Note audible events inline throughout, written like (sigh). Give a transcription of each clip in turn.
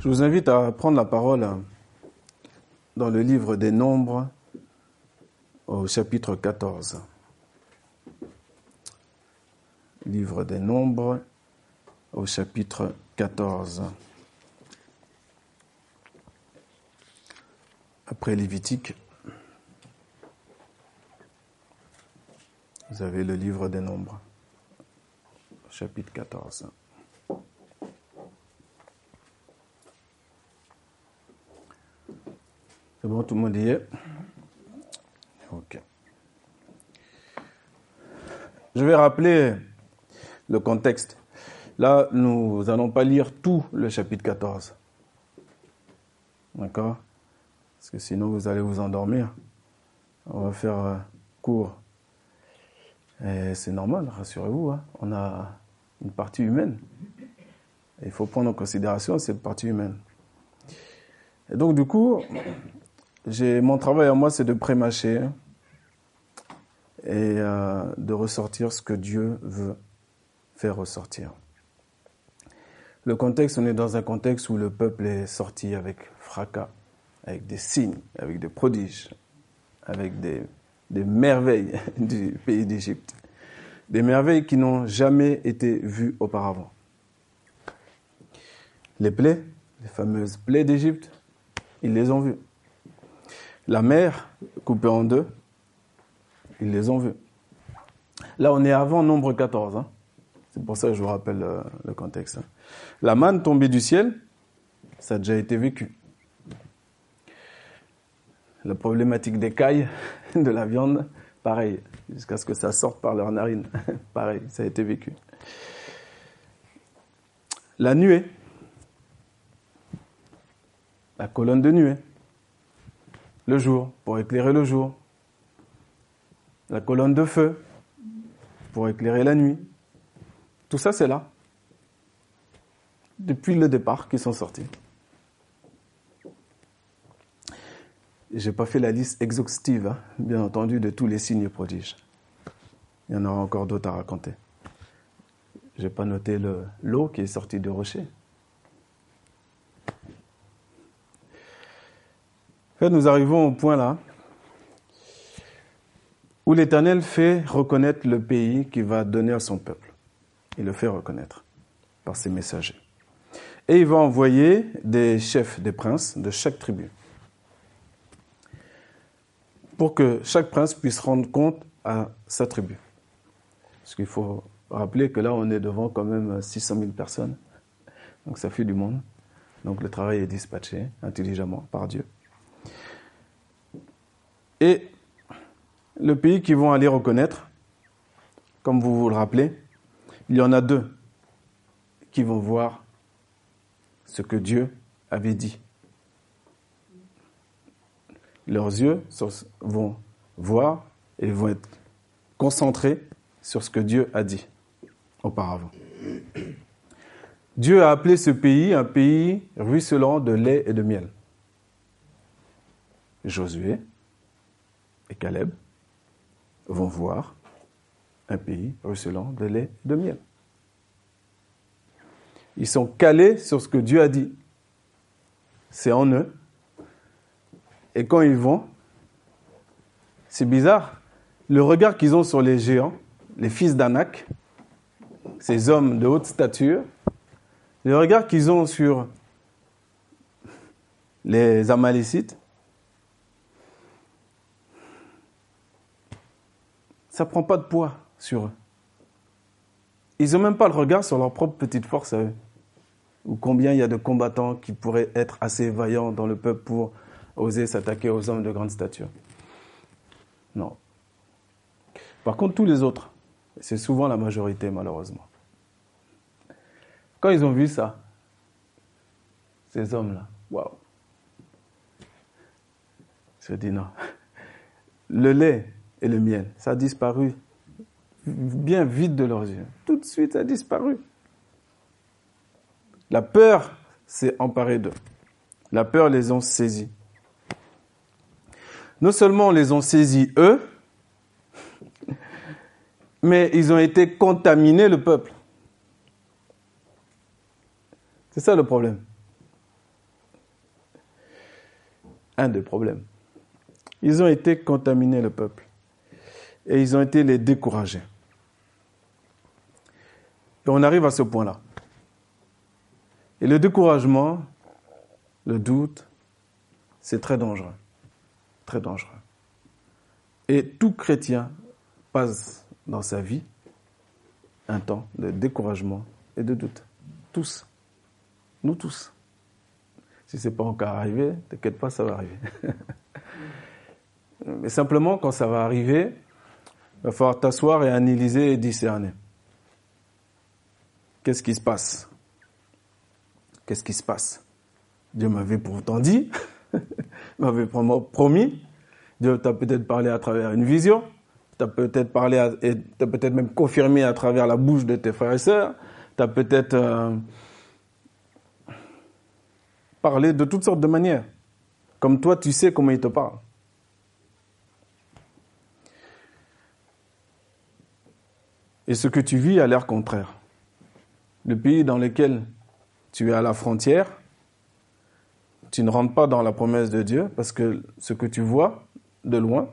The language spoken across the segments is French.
Je vous invite à prendre la parole dans le livre des Nombres au chapitre 14. Livre des Nombres au chapitre 14. Après Lévitique, vous avez le livre des Nombres, chapitre 14. C'est bon, tout le monde y est Ok. Je vais rappeler le contexte. Là, nous n'allons pas lire tout le chapitre 14. D'accord? Parce que sinon, vous allez vous endormir. On va faire euh, court. Et c'est normal, rassurez-vous. Hein. On a une partie humaine. il faut prendre en considération cette partie humaine. Et donc, du coup, mon travail à moi, c'est de prémâcher et euh, de ressortir ce que Dieu veut faire ressortir. Le contexte, on est dans un contexte où le peuple est sorti avec fracas, avec des signes, avec des prodiges, avec des, des merveilles (laughs) du pays d'Égypte. Des merveilles qui n'ont jamais été vues auparavant. Les plaies, les fameuses plaies d'Égypte, ils les ont vues. La mer coupée en deux, ils les ont vus. Là, on est avant nombre 14. Hein. C'est pour ça que je vous rappelle euh, le, contexte. Hein. La manne tombée du ciel, ça a déjà été vécu. La problématique des cailles, (laughs) de la viande, pareil, jusqu'à ce que ça sorte par leurs narines. (laughs) pareil, ça a été vécu. La nuée, la colonne de nuée, le jour, pour éclairer le jour. La colonne de feu, pour éclairer la nuit. Tout ça, c'est là. Depuis le départ qu'ils sont sortis. J'ai pas fait la liste exhaustive, hein, bien entendu, de tous les signes prodiges. Il y en aura encore d'autres à raconter. J'ai pas noté l'eau qui est sortie du rocher. Nous arrivons au point là où l'Éternel fait reconnaître le pays qu'il va donner à son peuple. Il le fait reconnaître par ses messagers. Et il va envoyer des chefs, des princes de chaque tribu pour que chaque prince puisse rendre compte à sa tribu. Parce qu'il faut rappeler que là, on est devant quand même 600 000 personnes. Donc ça fait du monde. Donc le travail est dispatché intelligemment par Dieu. Et le pays qu'ils vont aller reconnaître, comme vous vous le rappelez, il y en a deux qui vont voir ce que Dieu avait dit. Leurs yeux vont voir et vont être concentrés sur ce que Dieu a dit auparavant. Dieu a appelé ce pays un pays ruisselant de lait et de miel. Josué et Caleb vont voir un pays ruisselant de lait et de miel. Ils sont calés sur ce que Dieu a dit. C'est en eux. Et quand ils vont, c'est bizarre, le regard qu'ils ont sur les géants, les fils d'Anak, ces hommes de haute stature, le regard qu'ils ont sur les Amalécites, ça prend pas de poids sur eux. Ils n'ont même pas le regard sur leur propre petite force à eux. Ou combien il y a de combattants qui pourraient être assez vaillants dans le peuple pour oser s'attaquer aux hommes de grande stature. Non. Par contre, tous les autres, c'est souvent la majorité malheureusement. Quand ils ont vu ça, ces hommes-là, waouh. Je dis non. Le lait et le miel. Ça a disparu bien vite de leurs yeux. Tout de suite, ça a disparu. La peur s'est emparée d'eux. La peur les ont saisis. Non seulement les ont saisis eux, (laughs) mais ils ont été contaminés le peuple. C'est ça le problème. un des problèmes. Ils ont été contaminés, le peuple. Et ils ont été les découragés. Et on arrive à ce point-là. Et le découragement, le doute, c'est très dangereux. Très dangereux. Et tout chrétien passe dans sa vie un temps de découragement et de doute. Tous. Nous tous. Si ce n'est pas encore arrivé, t'inquiète pas, ça va arriver. (laughs) Mais simplement, quand ça va arriver, il va falloir t'asseoir et analyser et discerner. Qu'est-ce qui se passe? Qu'est-ce qui se passe? Dieu m'avait pourtant dit, (laughs) m'avait promis, Dieu t'a peut-être parlé à travers une vision, t'a peut-être parlé et t'a peut-être même confirmé à travers la bouche de tes frères et sœurs, t'as peut-être euh, parlé de toutes sortes de manières. Comme toi, tu sais comment il te parle. Et ce que tu vis a l'air contraire. Le pays dans lequel tu es à la frontière, tu ne rentres pas dans la promesse de Dieu parce que ce que tu vois de loin,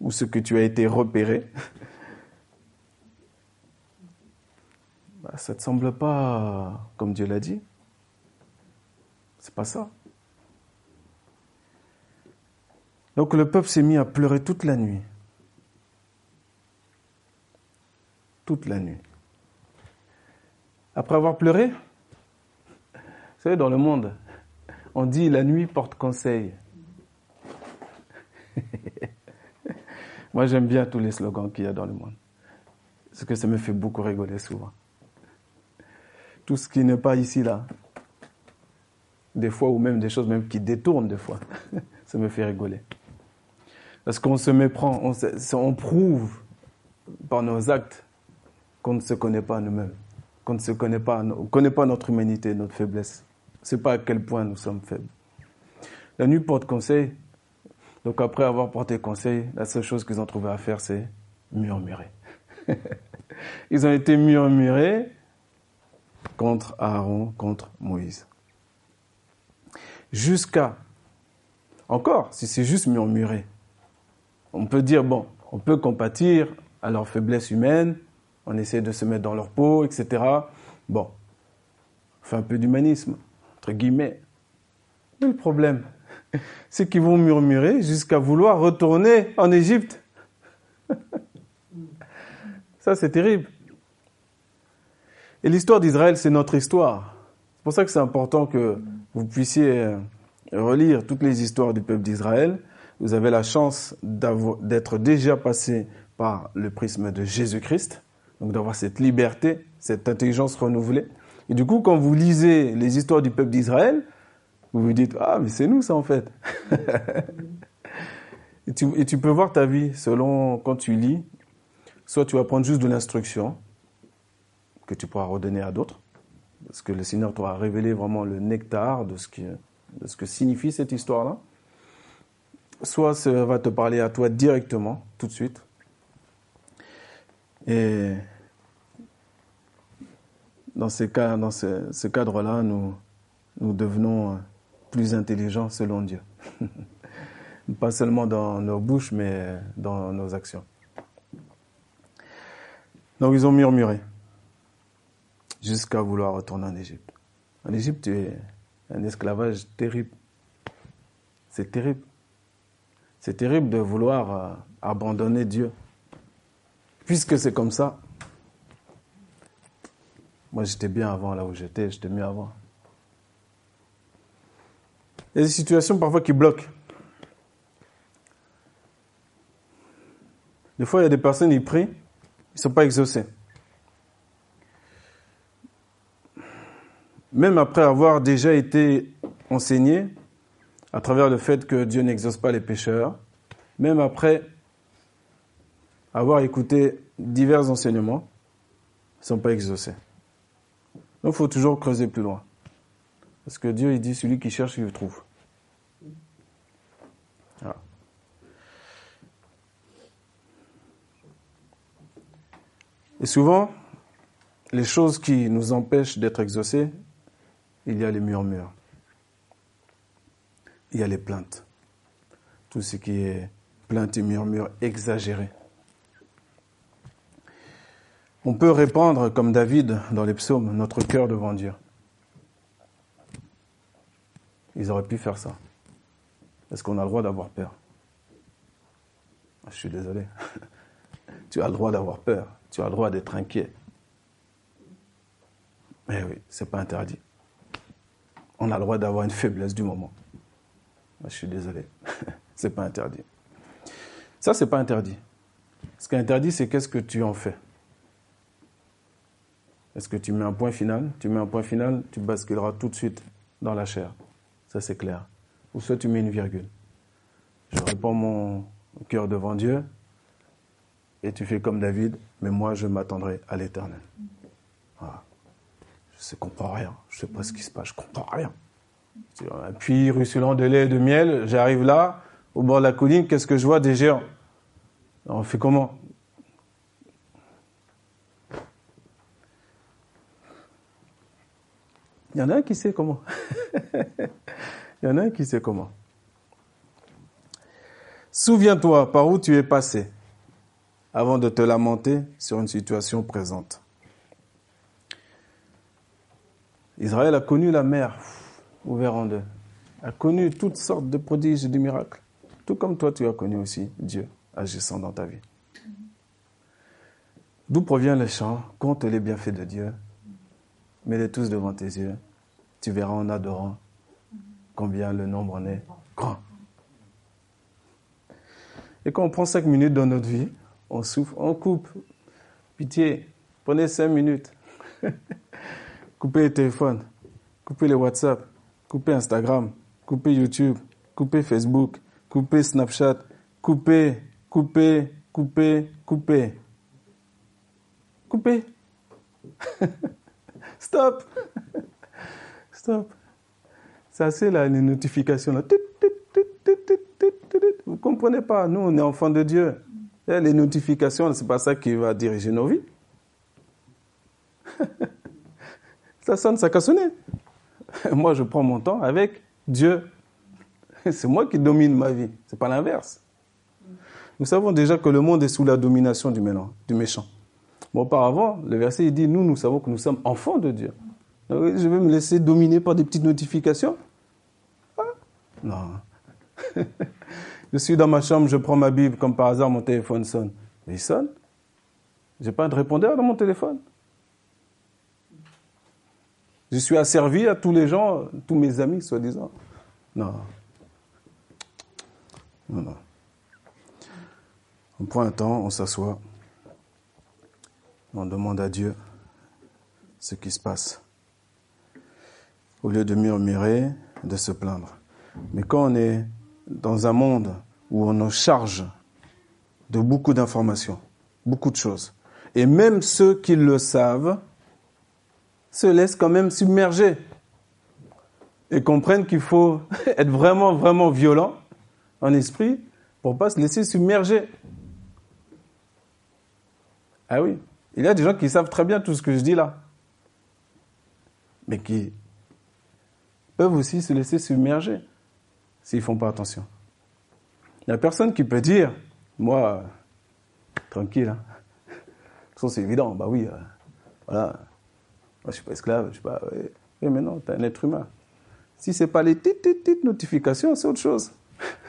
ou ce que tu as été repéré, (laughs) bah, ça ne te semble pas comme Dieu l'a dit. C'est pas ça. Donc le peuple s'est mis à pleurer toute la nuit. Toute la nuit. Après avoir pleuré, vous savez, dans le monde, on dit la nuit porte conseil. (laughs) Moi, j'aime bien tous les slogans qu'il y a dans le monde. Parce que ça me fait beaucoup rigoler souvent. Tout ce qui n'est pas ici, là. Des fois, ou même des choses même qui détournent des fois. (laughs) ça me fait rigoler. Parce qu'on se méprend, on, on prouve par nos actes qu'on ne se connaît pas nous-mêmes, qu'on ne se connaît pas, on connaît pas notre humanité, notre faiblesse. C'est pas à quel point nous sommes faibles. La nuit porte conseil, donc après avoir porté conseil, la seule chose qu'ils ont trouvé à faire, c'est murmurer. (laughs) Ils ont été murmurés contre Aaron, contre Moïse. Jusqu'à, encore, si c'est juste murmurer, on peut dire, bon, on peut compatir à leur faiblesse humaine, on essaie de se mettre dans leur peau, etc. Bon, on fait un peu d'humanisme, entre guillemets. Mais le problème, (laughs) c'est qu'ils vont murmurer jusqu'à vouloir retourner en Égypte. (laughs) Ça, c'est terrible. Et l'histoire d'Israël, c'est notre histoire. C'est pour ça que c'est important que vous puissiez euh, relire toutes les histoires du peuple d'Israël. Vous avez la chance d'être déjà passé par le prisme de Jésus-Christ, donc d'avoir cette liberté, cette intelligence renouvelée. Et du coup, quand vous lisez les histoires du peuple d'Israël, vous vous dites, ah, mais c'est nous ça en fait. (laughs) et, tu, peux voir ta vie selon quand tu lis. Soit tu vas prendre juste de l'instruction que tu pourras redonner à d'autres, parce que le Seigneur t'aura révélé vraiment le nectar de ce, de ce que signifie cette histoire-là. Soit ça va te parler à toi directement, tout de suite. Et dans, ce, cadre-là, nous, nous devenons plus intelligents selon Dieu. (laughs) Pas seulement dans nos bouches, mais dans nos actions. Donc ils ont murmuré jusqu'à vouloir retourner en Égypte. En Égypte, tu es un esclavage terrible. C'est terrible. C'est terrible de vouloir euh, abandonner Dieu. Puisque c'est comme ça, moi j'étais bien avant là où j'étais, j'étais mieux avant. Il y a des situations parfois qui bloquent. Des fois, il y a des personnes, qui prient, ils ne sont pas exaucés. Même après avoir déjà été enseigné à travers le fait que Dieu n'exauce pas les pécheurs, même après avoir écouté divers enseignements, ils ne sont pas exaucés. Donc il faut toujours creuser plus loin. Parce que Dieu, il dit, celui qui cherche, il le trouve. Et souvent, les choses qui nous empêchent d'être exaucés, il y a les murmures, il y a les plaintes, tout ce qui est plainte et murmure exagéré. On peut répandre, comme David dans les psaumes, notre cœur devant Dieu. Ils auraient pu faire ça. Est-ce qu'on a le droit d'avoir peur Je suis désolé. (laughs) tu as le droit d'avoir peur. Tu as le droit d'être inquiet. Mais oui, c'est pas interdit. On a le droit d'avoir une faiblesse du moment. Ah, je suis désolé. (laughs) c'est pas interdit. Ça, c'est pas interdit. Ce qui est interdit, c'est qu'est-ce que tu en fais? Est-ce que tu mets un point final? Tu mets un point final, tu basculeras tout de suite dans la chair. Ça, c'est clair. Ou soit tu mets une virgule. Je réponds mon cœur devant Dieu et tu fais comme David, mais moi, je m'attendrai à l'éternel. Voilà. Je ne comprends rien. Je ne sais pas ce qui se passe. Je ne comprends rien. Un puits ruisselant de lait et de miel, j'arrive là, au bord de la colline, qu'est-ce que je vois? Des géants. On fait comment? Il y en a un qui sait comment. (laughs) Il y en a un qui sait comment. Souviens-toi par où tu es passé avant de te lamenter sur une situation présente. Israël a connu la mer ouverte en deux, a connu toutes sortes de prodiges et de miracles, tout comme toi tu as connu aussi Dieu agissant dans ta vie. D'où provient le chant Compte les bienfaits de Dieu Mets-les tous devant tes yeux. Tu verras en adorant combien le nombre en est grand. Et quand on prend cinq minutes dans notre vie, on souffre, on coupe. Pitié, prenez cinq minutes. (laughs) coupez les téléphones, coupez les WhatsApp, coupez Instagram, coupez YouTube, coupez Facebook, coupez Snapchat, coupez, coupez, coupez, coupez. Coupez. (laughs) Stop. Stop. C'est assez là, les notifications là. Vous comprenez pas, nous on est enfants de Dieu. les notifications, c'est pas ça qui va diriger nos vies. (laughs) ça sonne, ça casse (laughs) Moi, je prends mon temps avec Dieu. (laughs) C'est moi qui domine ma vie, c'est pas l'inverse. Nous savons déjà que le monde est sous la domination du, méchant. Bon, auparavant, le verset dit Nous, nous savons que nous sommes enfants de Dieu. Je vais me laisser dominer par des petites notifications ah, Non. (laughs) je suis dans ma chambre, je prends ma Bible, comme par hasard, mon téléphone sonne. il sonne. Je n'ai pas de répondeur dans mon téléphone. Je suis asservi à tous les gens, tous mes amis, soi-disant. Non. Non, non. On prend un temps, on s'assoit. On demande à Dieu ce qui se passe. Au lieu de murmurer, de se plaindre. Mais quand on est dans un monde où on nous charge de beaucoup d'informations, beaucoup de choses, et même ceux qui le savent se laissent quand même submerger et comprennent qu'il faut (laughs) être vraiment, vraiment violent en esprit pour pas se laisser submerger. Ah oui, il y a des gens qui savent très bien tout ce que je dis là, mais qui peuvent aussi se laisser submerger s'ils ne font pas attention. Il n'y a personne qui peut dire, moi, tranquille, hein. c'est évident, bah oui, euh, voilà, moi je ne suis pas esclave, je suis pas... Oui, mais non, tu es un être humain. Si ce n'est pas les petites, petites notifications, c'est autre chose.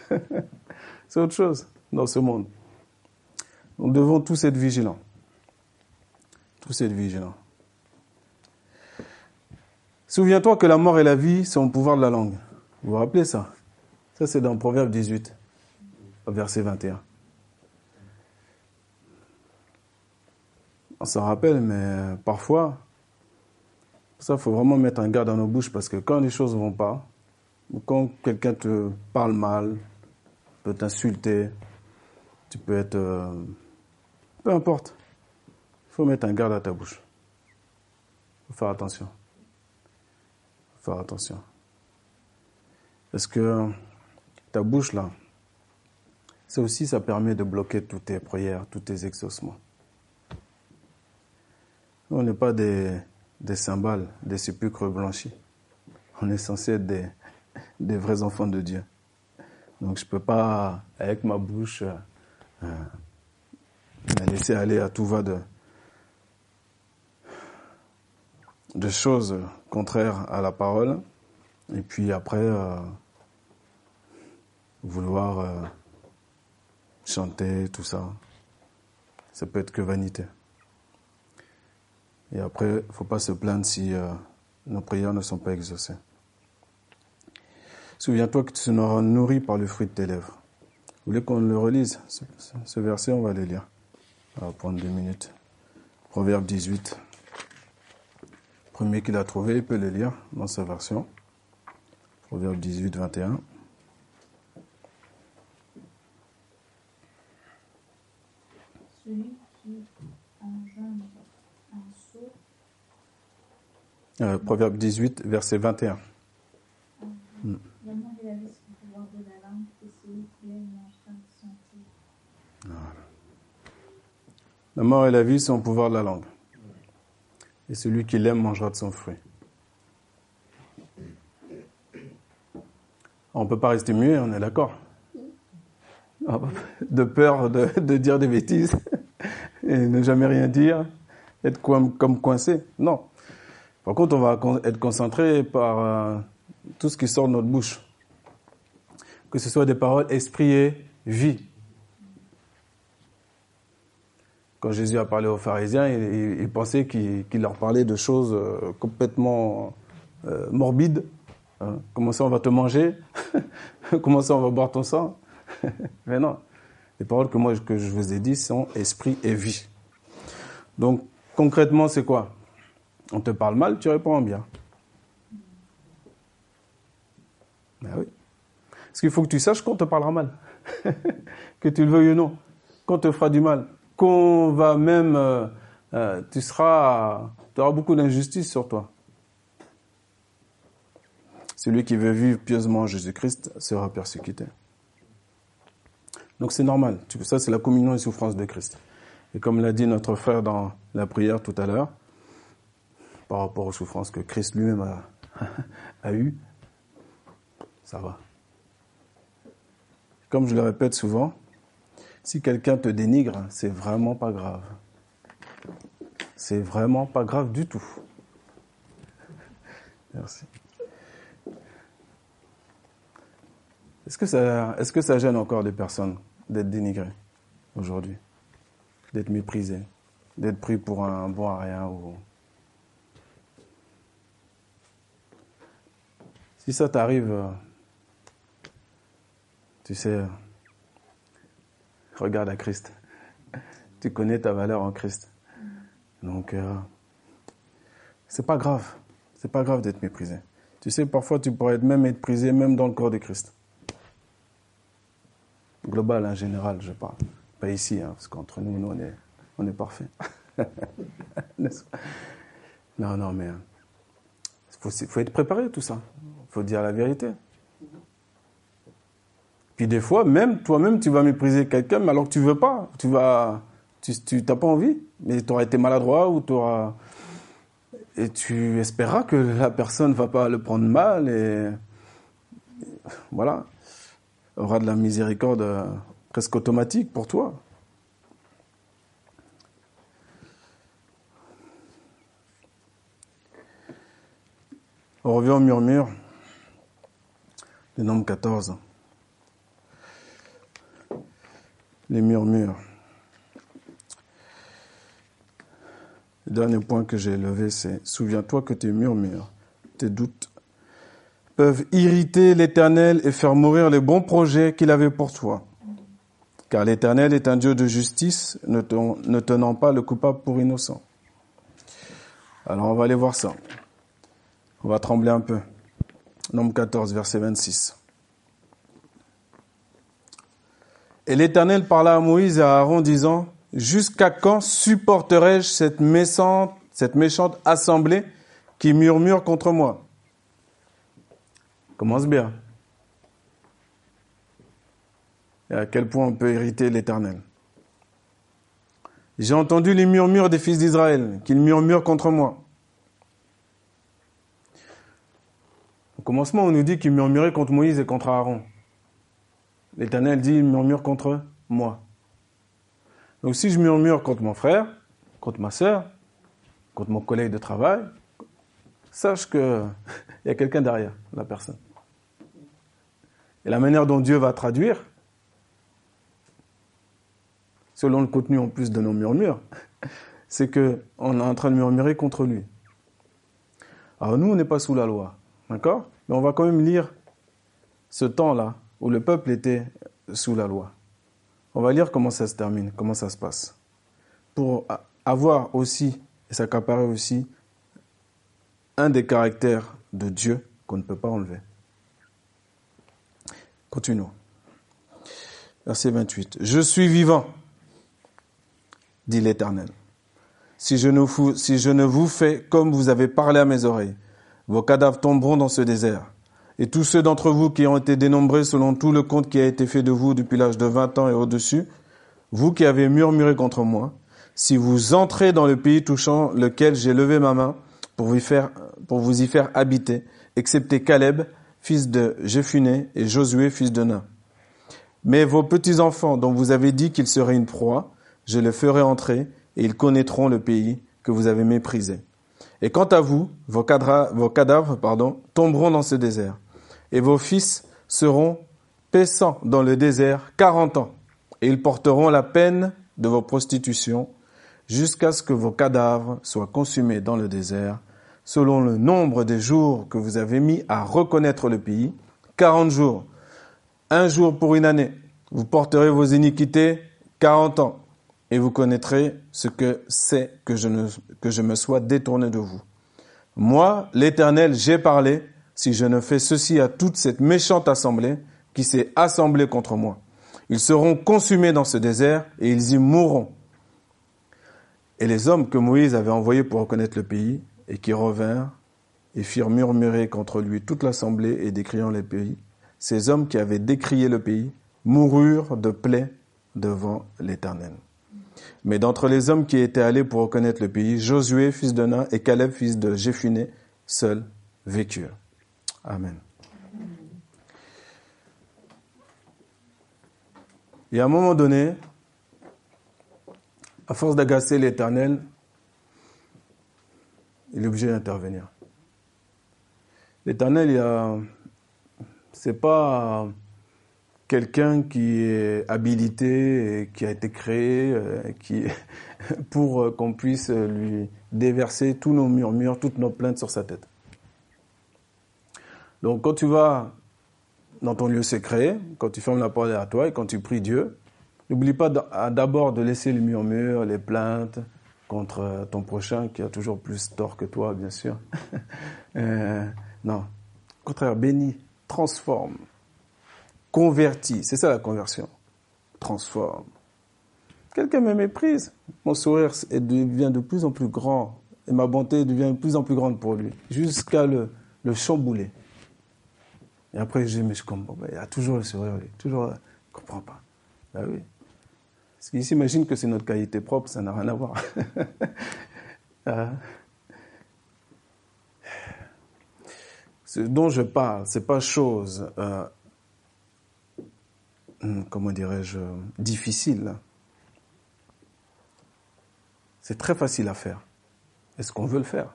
(laughs) c'est autre chose dans ce monde. Nous devons tous être vigilants tous être vigilants. Souviens-toi que la mort et la vie sont au pouvoir de la langue. Vous vous rappelez ça? Ça, c'est dans Proverbe 18, verset 21. On s'en rappelle, mais parfois, ça, il faut vraiment mettre un garde dans nos bouches parce que quand les choses ne vont pas, quand quelqu'un te parle mal, peut t'insulter, tu peux être. Euh, peu importe. Il faut mettre un garde à ta bouche. Il faut faire attention. Faut faire attention. Parce que ta bouche, là, ça aussi, ça permet de bloquer toutes tes prières, tous tes exaucements. On n'est pas des, des cymbales, des sépulcres blanchis. On est censé être des, des vrais enfants de Dieu. Donc je ne peux pas, avec ma bouche, euh, la laisser aller à tout va de, de choses contraires à la parole. Et puis après, euh, vouloir euh, chanter, tout ça, ça peut être que vanité. Et après, il faut pas se plaindre si euh, nos prières ne sont pas exaucées. Souviens-toi que tu seras nourri par le fruit de tes lèvres. Vous voulez qu'on le relise? Ce, verset, on va le lire. On va prendre deux minutes. Proverbe 18. Premier qu'il a trouvé, il peut le lire dans sa version. Proverbe 18, 21. Celui qui engendre un saut. Euh, Proverbe 18, verset 21. Hmm. La mort et la vie sont au pouvoir de la langue, et celui qui aime de. Voilà. La mort et la vie sont au pouvoir de la langue. Et celui qui l'aime mangera de son fruit. On ne peut pas rester muet, on est d'accord. De peur de, dire des bêtises (laughs) et ne jamais rien dire, être comme, comme coincé. Non. Par contre, on va être concentré par euh, tout ce qui sort de notre bouche. Que ce soit des paroles, esprit et vie. Quand Jésus a parlé aux pharisiens, il, pensait qu'il leur parlait de choses euh, complètement euh, morbides. Hein. Comment ça on va te manger? (laughs) Comment ça on va boire ton sang? (laughs) Mais non. Les paroles que moi que je vous ai dites sont esprit et vie. Donc concrètement, c'est quoi? On te parle mal, tu réponds bien. Ben oui. Parce qu'il faut que tu saches qu'on te parlera mal. (laughs) que tu le veuilles ou non. Qu'on te fera du mal. Qu'on va même... Euh, euh, tu seras... Tu auras beaucoup d'injustice sur toi. Celui qui veut vivre pieusement Jésus-Christ sera persécuté. Donc c'est normal. Ça, c'est la communion et souffrance de Christ. Et comme l'a dit notre frère dans la prière tout à l'heure, par rapport aux souffrances que Christ lui-même a, (laughs) a eues, ça va. Comme je le répète souvent, si quelqu'un te dénigre, c'est vraiment pas grave. C'est vraiment pas grave du tout. Merci. Est-ce que ça, gêne encore des personnes d'être dénigrées aujourd'hui, d'être méprisées, d'être pris pour un bon à rien ou? Si ça t'arrive, euh, tu sais, regarde à Christ. Tu connais ta valeur en Christ. Donc, euh, c'est pas grave. C'est pas grave d'être méprisé. Tu sais, parfois, tu pourrais même être prisé, même dans le corps de Christ global en général, je parle. Pas ici, hein, parce qu'entre nous, nous, on est, on est parfait. (laughs) non, non, mais il euh, faut, faut, être préparé tout ça. Il faut dire la vérité. Puis des fois, même toi-même, tu vas mépriser quelqu'un, mais alors que tu veux pas. Tu vas, tu, t'as pas envie, mais tu auras été maladroit ou tu auras et tu espéras que la personne va pas le prendre mal et voilà aura de la miséricorde presque automatique pour toi. On revient au murmure, le nombre 14. Les murmures. Le dernier point que j'ai levé, c'est souviens-toi que tes murmures, tes doutes, peuvent irriter l'Éternel et faire mourir les bons projets qu'il avait pour toi. Car l'Éternel est un Dieu de justice, ne, tenant pas le coupable pour innocent. Alors on va aller voir ça. On va trembler un peu. Nombre 14, verset 26. Et l'Éternel parla à Moïse et à Aaron disant, Jusqu'à quand supporterai-je cette méchante, cette méchante assemblée qui murmure contre moi? Commence bien. Et à quel point on peut hériter l'Éternel? J'ai entendu les murmures des fils d'Israël, qu'ils murmurent contre moi. Au commencement, on nous dit qu'ils murmuraient contre Moïse et contre Aaron. L'Éternel dit, il murmure contre moi. Donc si je murmure contre mon frère, contre ma soeur, contre mon collègue de travail, sache qu'il (laughs) y a quelqu'un derrière la personne. Et la manière dont Dieu va traduire, selon le contenu en plus de nos murmures, (laughs) c'est qu'on est en train de murmurer contre lui. Alors nous, on n'est pas sous la loi, d'accord? Mais on va quand même lire ce temps-là où le peuple était sous la loi. On va lire comment ça se termine, comment ça se passe. Pour avoir aussi, et s'accaparer aussi, un des caractères de Dieu qu'on ne peut pas enlever. Continuons. Verset 28. Je suis vivant, dit l'Éternel. Si je, ne vous, si je ne vous fais comme vous avez parlé à mes oreilles, vos cadavres tomberont dans ce désert. Et tous ceux d'entre vous qui ont été dénombrés selon tout le compte qui a été fait de vous depuis l'âge de 20 ans et au-dessus, vous qui avez murmuré contre moi, si vous entrez dans le pays touchant lequel j'ai levé ma main pour vous, y faire habiter, excepté Caleb, fils de Jephuné, et Josué, fils de Nun. Mais vos petits-enfants, dont vous avez dit qu'ils seraient une proie, je les ferai entrer, et ils connaîtront le pays que vous avez méprisé. Et quant à vous, vos, cadavres tomberont dans ce désert, et vos fils seront paissants dans le désert quarante ans, et ils porteront la peine de vos prostitutions jusqu'à ce que vos cadavres soient consumés dans le désert, selon le nombre des jours que vous avez mis à reconnaître le pays, quarante jours, un jour pour une année. Vous porterez vos iniquités quarante ans, et vous connaîtrez ce que c'est que je, que je me sois détourné de vous. Moi, l'Éternel, j'ai parlé, si je ne fais ceci à toute cette méchante assemblée qui s'est assemblée contre moi. Ils seront consumés dans ce désert et ils y mourront. Et les hommes que Moïse avait envoyés pour reconnaître le pays et qui revinrent et firent murmurer contre lui toute l'assemblée et décriant le pays, ces hommes qui avaient décrié le pays moururent de plaie devant l'Éternel. Mais d'entre les hommes qui étaient allés pour reconnaître le pays, Josué, fils de Nun, et Caleb, fils de Jéphuné, seuls vécurent. Amen. Et à un moment donné, à force d'agacer l'Éternel, il est obligé d'intervenir. L'Éternel, il a, c'est pas quelqu'un qui est habilité, et qui a été créé, euh, qui, (laughs) pour qu'on puisse lui déverser tous nos murmures, toutes nos plaintes sur sa tête. Donc quand tu vas dans ton lieu secret, quand tu fermes la porte derrière toi et quand tu pries Dieu, n'oublie pas d'abord de laisser les murmures, les plaintes contre ton prochain qui a toujours plus tort que toi, bien sûr. (laughs) euh, non, au contraire, bénis, transforme, convertis. C'est ça la conversion. Transforme. Quelqu'un me méprise. Mon sourire devient de plus en plus grand et ma bonté devient de plus en plus grande pour lui, jusqu'à le, le chambouler. Et après, je dis, mais je comprends pas. Il a toujours le sourire, toujours, je comprends pas. Ben oui. Parce qu'il s'imagine que c'est notre qualité propre, ça n'a rien à voir. Euh, (laughs) ce dont je parle, c'est pas chose, euh, comment dirais-je, difficile. C'est très facile à faire. Est-ce qu'on veut le faire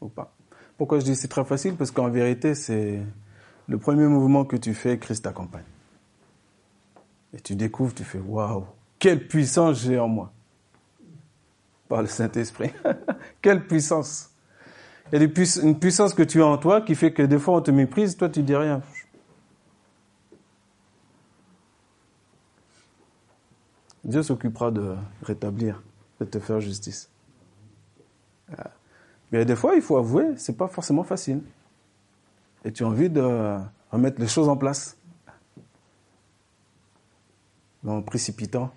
ou pas? Pourquoi je dis c'est très facile? Parce qu'en vérité, c'est le premier mouvement que tu fais, Christ t'accompagne. Et tu découvres, tu fais waouh, quelle puissance j'ai en moi. Par le Saint-Esprit. (laughs) quelle puissance. Il y a une puissance que tu as en toi qui fait que des fois on te méprise, toi tu dis rien. Dieu s'occupera de rétablir, de te faire justice. Mais des fois, il faut avouer, c'est pas forcément facile et tu as envie de remettre les choses en place. En précipitant,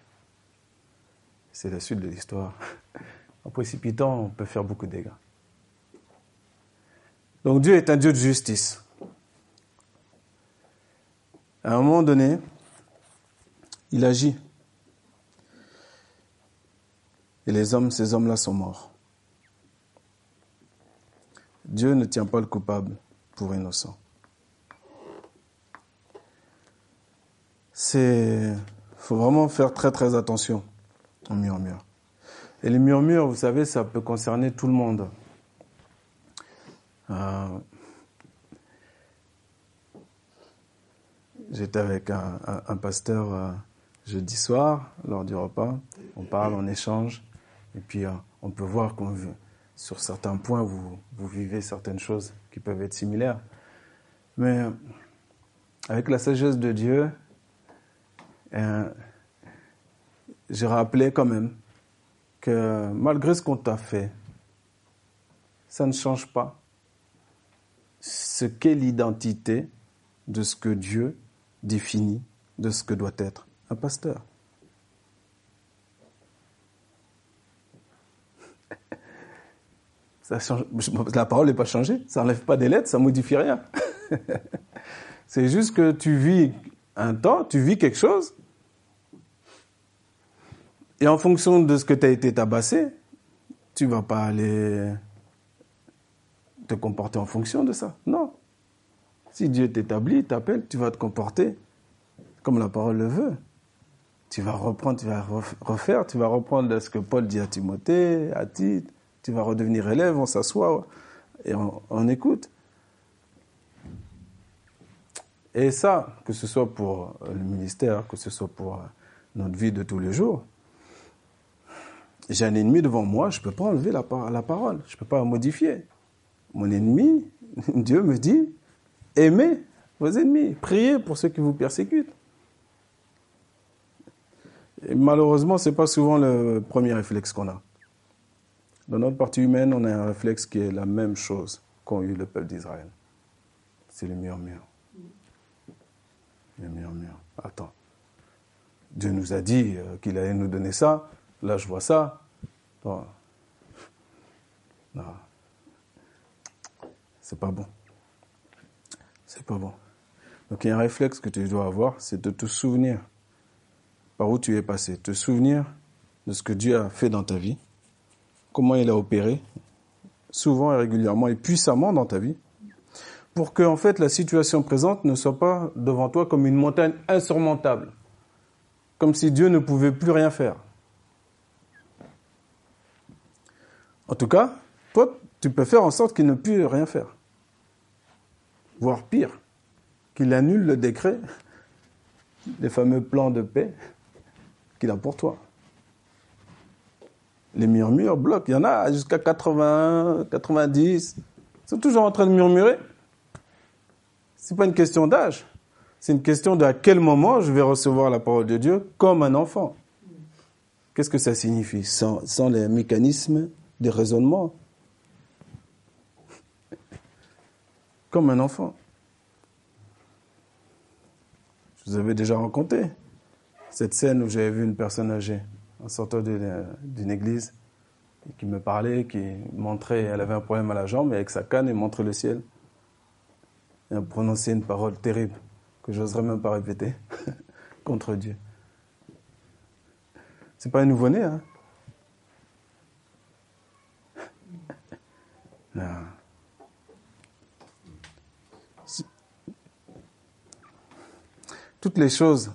c'est la suite de l'histoire. En précipitant, on peut faire beaucoup de dégâts. Donc Dieu est un Dieu de justice. À un moment donné, il agit. Et les hommes, ces hommes-là sont morts. Dieu ne tient pas le coupable pour innocent. c'est faut vraiment faire très très attention aux murmures. Et les murmures, vous savez, ça peut concerner tout le monde. Euh, J'étais avec un, pasteur euh, jeudi soir, lors du repas. On parle, on échange. Et puis, euh, on peut voir qu'on sur certains points, vous, vivez certaines choses qui peuvent être similaires. Mais avec la sagesse de Dieu, euh, j'ai rappelé quand même que malgré ce qu'on t'a fait, ça ne change pas ce qu'est l'identité de ce que Dieu définit de ce que doit être un pasteur. La parole n'est pas changée, ça n'enlève pas des lettres, ça modifie rien. (laughs) C'est juste que tu vis un temps, tu vis quelque chose, et en fonction de ce que tu as été tabassé, tu vas pas aller te comporter en fonction de ça. Non. Si Dieu t'établit, t'appelle, tu vas te comporter comme la parole le veut. Tu vas reprendre, tu vas refaire, tu vas reprendre ce que Paul dit à Timothée, à Tite, tu vas redevenir élève, on s'assoit et on, écoute. Et ça, que ce soit pour le ministère, que ce soit pour notre vie de tous les jours, j'ai un ennemi devant moi, je ne peux pas enlever la, la parole, je ne peux pas modifier. Mon ennemi, (laughs) Dieu me dit, aimez vos ennemis, priez pour ceux qui vous persécutent. Et malheureusement, ce n'est pas souvent le premier réflexe qu'on a. Dans notre partie humaine, on a un réflexe qui est la même chose qu'ont eu le peuple d'Israël. C'est le murmure. Le murmure. Attends. Dieu nous a dit euh, qu'il allait nous donner ça. Là, je vois ça. Non. C'est pas bon. C'est pas bon. Donc il y a un réflexe que tu dois avoir, c'est de te souvenir par où tu es passé, te souvenir de ce que Dieu a fait dans ta vie, comment il a opéré, souvent et régulièrement et puissamment dans ta vie, pour que en fait la situation présente ne soit pas devant toi comme une montagne insurmontable, comme si Dieu ne pouvait plus rien faire. En tout cas, toi, tu peux faire en sorte qu'il ne puisse rien faire. Voire pire, qu'il annule le décret, les fameux plans de paix qu'il a pour toi. Les murmures bloquent. Il y en a jusqu'à 80, 90. Ils sont toujours en train de murmurer. C'est pas une question d'âge. C'est une question de à quel moment je vais recevoir la parole de Dieu comme un enfant. Qu'est-ce que ça signifie sans, sans les mécanismes de raisonnement? (laughs) Comme un enfant. Je vous avais déjà raconté cette scène où j'avais vu une personne âgée en sortant d'une église qui me parlait, qui montrait, elle avait un problème à la jambe, et avec sa canne, elle montrait le ciel. Et elle prononçait une parole terrible que j'oserais même pas répéter (laughs) contre Dieu. C'est pas un nouveau-né, hein? (laughs) Toutes les choses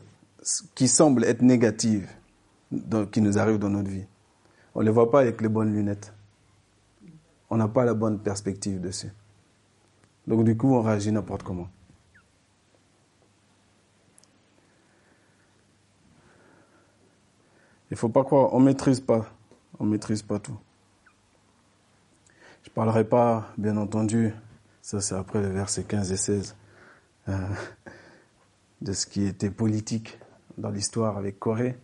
qui semblent être négatives qui nous arrivent dans notre vie. On ne les voit pas avec les bonnes lunettes. On n'a pas la bonne perspective dessus. Donc du coup, on réagit n'importe comment. Il ne faut pas croire, on ne maîtrise pas. On maîtrise pas tout. Je ne parlerai pas, bien entendu, ça c'est après le verset 15 et 16, euh, de ce qui était politique dans l'histoire avec Corée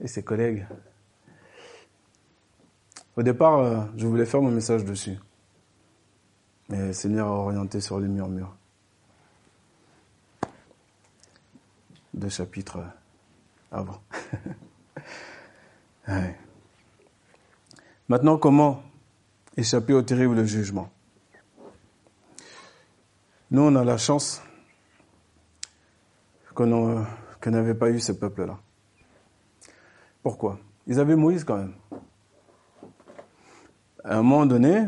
et ses collègues. Au départ, euh, je voulais faire mon message dessus. Mais le Seigneur a orienté sur les murmures. Deux chapitres euh, avant. (laughs) Maintenant, comment échapper au terrible jugement? Nous, on a la chance qu'on que n'avait pas eu ce peuple-là. Pourquoi? Ils avaient Moïse quand même. À un moment donné,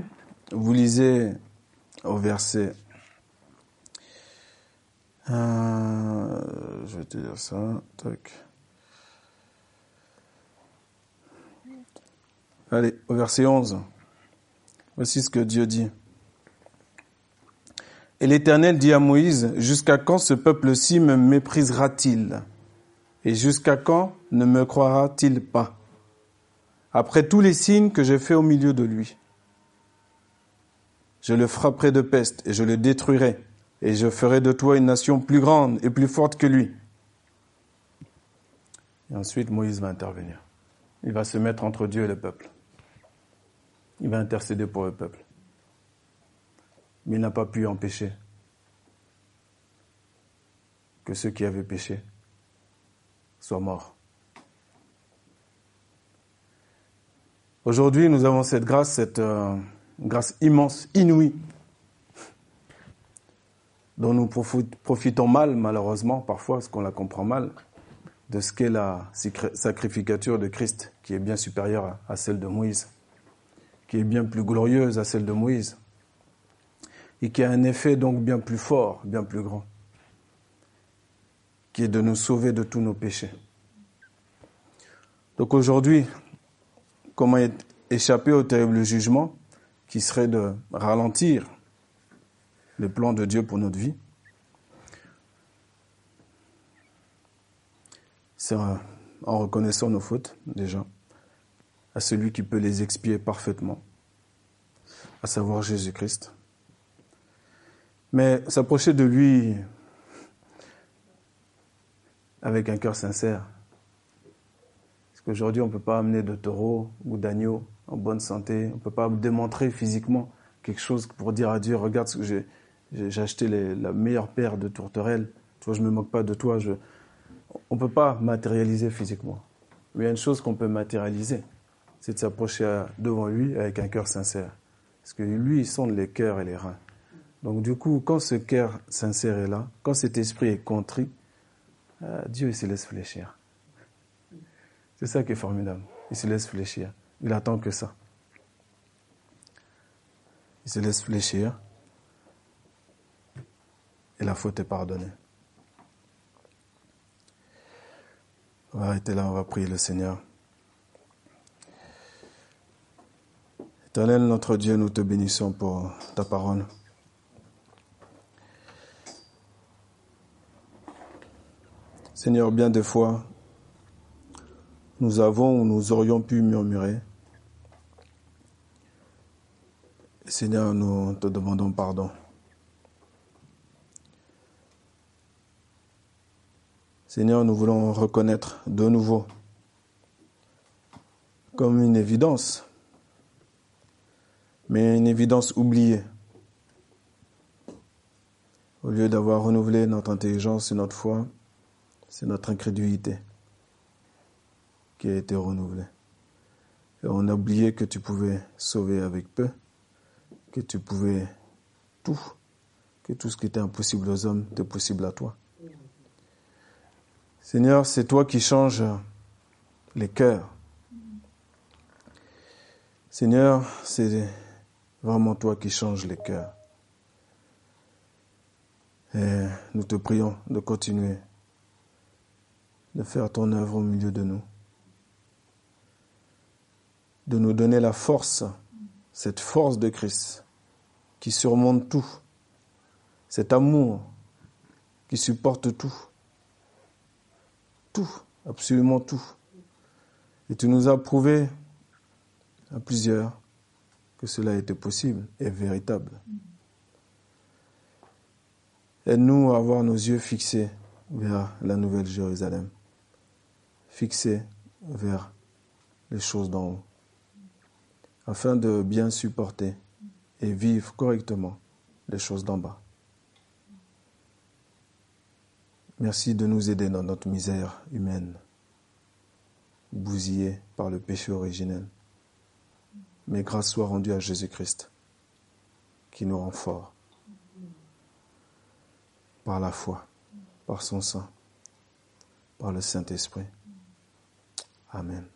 vous lisez au verset, euh, je vais te dire ça. Allez, au verset 11. Voici ce que Dieu dit. Et l'Éternel dit à Moïse, Jusqu'à quand ce peuple-ci me méprisera-t-il? Et jusqu'à quand ne me croira-t-il pas? Après tous les signes que j'ai faits au milieu de lui. Je le frapperai de peste et je le détruirai, et je ferai de toi une nation plus grande et plus forte que lui. Et ensuite, Moïse va intervenir. Il va se mettre entre Dieu et le peuple. Il va intercéder pour le peuple. Mais il n'a pas pu empêcher que ceux qui avaient péché soient morts. Aujourd'hui, nous avons cette grâce, cette euh, grâce immense, inouïe, dont nous profitons mal, malheureusement, parfois, parce qu'on la comprend mal, de ce qu'est la sacrificature de Christ, qui est bien supérieure à celle de Moïse, qui est bien plus glorieuse à celle de Moïse, et qui a un effet donc bien plus fort, bien plus grand, qui est de nous sauver de tous nos péchés. Donc aujourd'hui, comment échapper au terrible jugement qui serait de ralentir le plan de Dieu pour notre vie? C'est en reconnaissant nos fautes, déjà, à celui qui peut les expier parfaitement, à savoir Jésus-Christ. Mais s'approcher de lui avec un cœur sincère. Parce qu'aujourd'hui, on ne peut pas amener de taureau ou d'agneau en bonne santé. On ne peut pas démontrer physiquement quelque chose pour dire à Dieu, regarde ce que j'ai, j'ai acheté la meilleure paire de tourterelles. Tu vois, je me moque pas de toi. Je... On ne peut pas matérialiser physiquement. Mais il y a une chose qu'on peut matérialiser, c'est de s'approcher devant lui avec un cœur sincère. Parce que lui, il sonde les cœurs et les reins. Donc du coup, quand ce cœur sincère est là, quand cet esprit est contrit, euh, Dieu il se laisse fléchir. C'est ça qui est formidable. Il se laisse fléchir. Il attend que ça. Il se laisse fléchir et la faute est pardonnée. On va arrêter là, on va prier le Seigneur. Éternel notre Dieu, nous te bénissons pour ta parole. Seigneur, bien des fois, nous avons ou nous aurions pu murmurer. Seigneur, nous te demandons pardon. Seigneur, nous voulons reconnaître de nouveau comme une évidence, mais une évidence oubliée. Au lieu d'avoir renouvelé notre intelligence et notre foi, c'est notre incrédulité qui a été renouvelée. Et on a oublié que tu pouvais sauver avec peu, que tu pouvais tout, que tout ce qui était impossible aux hommes était possible à toi. Seigneur, c'est toi qui changes les cœurs. Seigneur, c'est vraiment toi qui changes les cœurs. Et nous te prions de continuer de faire ton œuvre au milieu de nous, de nous donner la force, cette force de Christ qui surmonte tout, cet amour qui supporte tout tout, absolument tout. Et tu nous as prouvé à plusieurs que cela était possible et véritable. Aide-nous à avoir nos yeux fixés vers la nouvelle Jérusalem, fixés vers les choses d'en haut, afin de bien supporter et vivre correctement les choses d'en bas. Merci de nous aider dans notre misère humaine, bousillée par le péché originel. Mais grâce soit rendue à Jésus-Christ, qui nous rend forts par la foi, par son sang, par le Saint-Esprit. Amen.